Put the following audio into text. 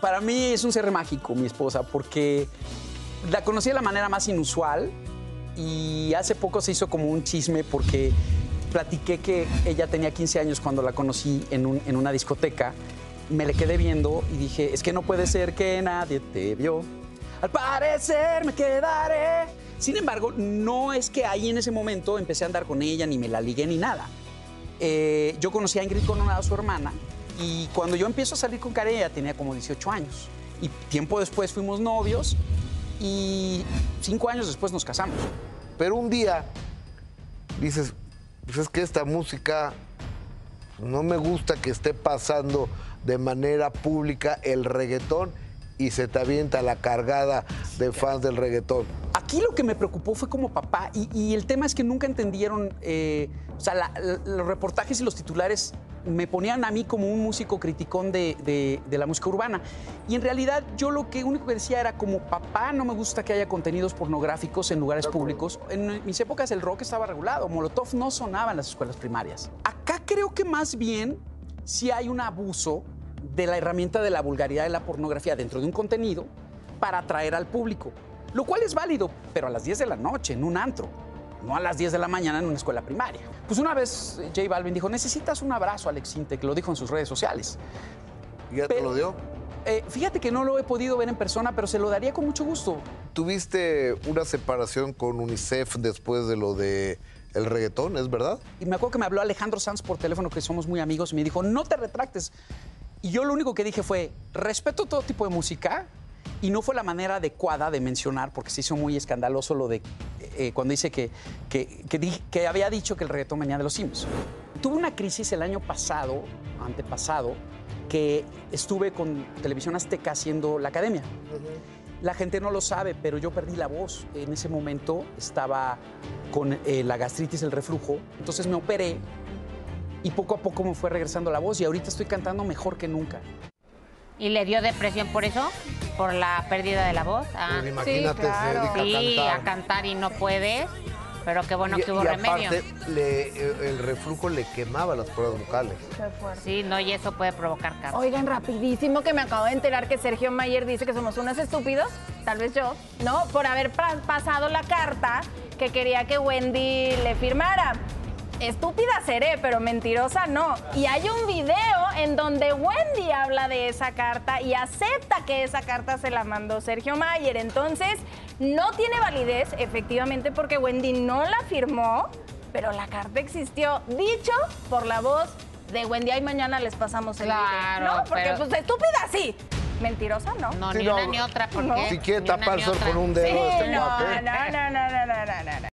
Para mí es un ser mágico, mi esposa, porque la conocí de la manera más inusual y hace poco se hizo como un chisme porque platiqué que ella tenía 15 años cuando la conocí en, en una discoteca. Me le quedé viendo y dije, es que no puede ser que nadie te vio. Al parecer me quedaré. Sin embargo, no es que ahí en ese momento empecé a andar con ella, ni me la ligué, ni nada. Eh, yo conocí a Ingrid Coronado, su hermana, y cuando yo empiezo a salir con Karen, ella tenía como 18 años. Y tiempo después fuimos novios y cinco años después nos casamos. Pero un día dices, pues es que esta música no me gusta que esté pasando de manera pública el reggaetón y se te avienta la cargada de fans del reggaetón. Aquí lo que me preocupó fue como papá, y, y el tema es que nunca entendieron, eh, o sea, la- la- los reportajes y los titulares me ponían a mí como un músico criticón de, de- de la música urbana. Y en realidad yo lo que único que decía era como papá, no me gusta que haya contenidos pornográficos en lugares públicos. En mis épocas el rock estaba regulado, Molotov no sonaba en las escuelas primarias. Acá creo que más bien si hay un abuso de la herramienta de la vulgaridad de la pornografía dentro de un contenido para atraer al público. Lo cual es válido, pero a las 10 de la noche, en un antro, no a las 10 de la mañana en una escuela primaria. Pues una vez eh, J Balvin dijo, necesitas un abrazo, Alex Intec, lo dijo en sus redes sociales. ¿Y ya te lo dio? Eh, fíjate que no lo he podido ver en persona, pero se lo daría con mucho gusto. ¿Tuviste una separación con UNICEF después de lo de el reggaetón, es verdad? Y me acuerdo que me habló Alejandro Sanz por teléfono, que somos muy amigos, y me dijo, no te retractes. Y yo lo único que dije fue, respeto todo tipo de música, y no fue la manera adecuada de mencionar, porque se hizo muy escandaloso lo de eh, cuando dice que, que, que di- que había dicho que el reggaetón venía de los Sims. Tuve una crisis el año pasado, antepasado, que estuve con Televisión Azteca haciendo la academia. La gente no lo sabe, pero yo perdí la voz. En ese momento estaba con eh, la gastritis, el reflujo. Entonces me operé y poco a poco me fue regresando la voz y ahorita estoy cantando mejor que nunca. ¿Y le dio depresión por eso? ¿Por la pérdida de la voz? Ah, Pues imagínate, se claro. dedica sí, a a cantar. y no puedes. Pero qué bueno y, que hubo y remedio. aparte, le- eh, el reflujo le quemaba las cuerdas vocales. Qué fuerte. Sí, no, y eso puede provocar cáncer. Oigan, rapidísimo que me acabo de enterar que Sergio Mayer dice que somos unos estúpidos, tal vez yo, ¿no? Por haber pa- pasado la carta que quería que Wendy le firmara. Estúpida seré, pero mentirosa no. Y hay un video en donde Wendy habla de esa carta y acepta que esa carta se la mandó Sergio Mayer. Entonces, no tiene validez, efectivamente, porque Wendy no la firmó, pero la carta existió, dicho por la voz de Wendy. Ay, mañana les pasamos el Claro, video. No, porque pero- pues estúpida sí. Mentirosa no. No, Sí, ni no. una ni otra, porque No. Si quiere tapar sol con un dedo Sí, este no, cuate.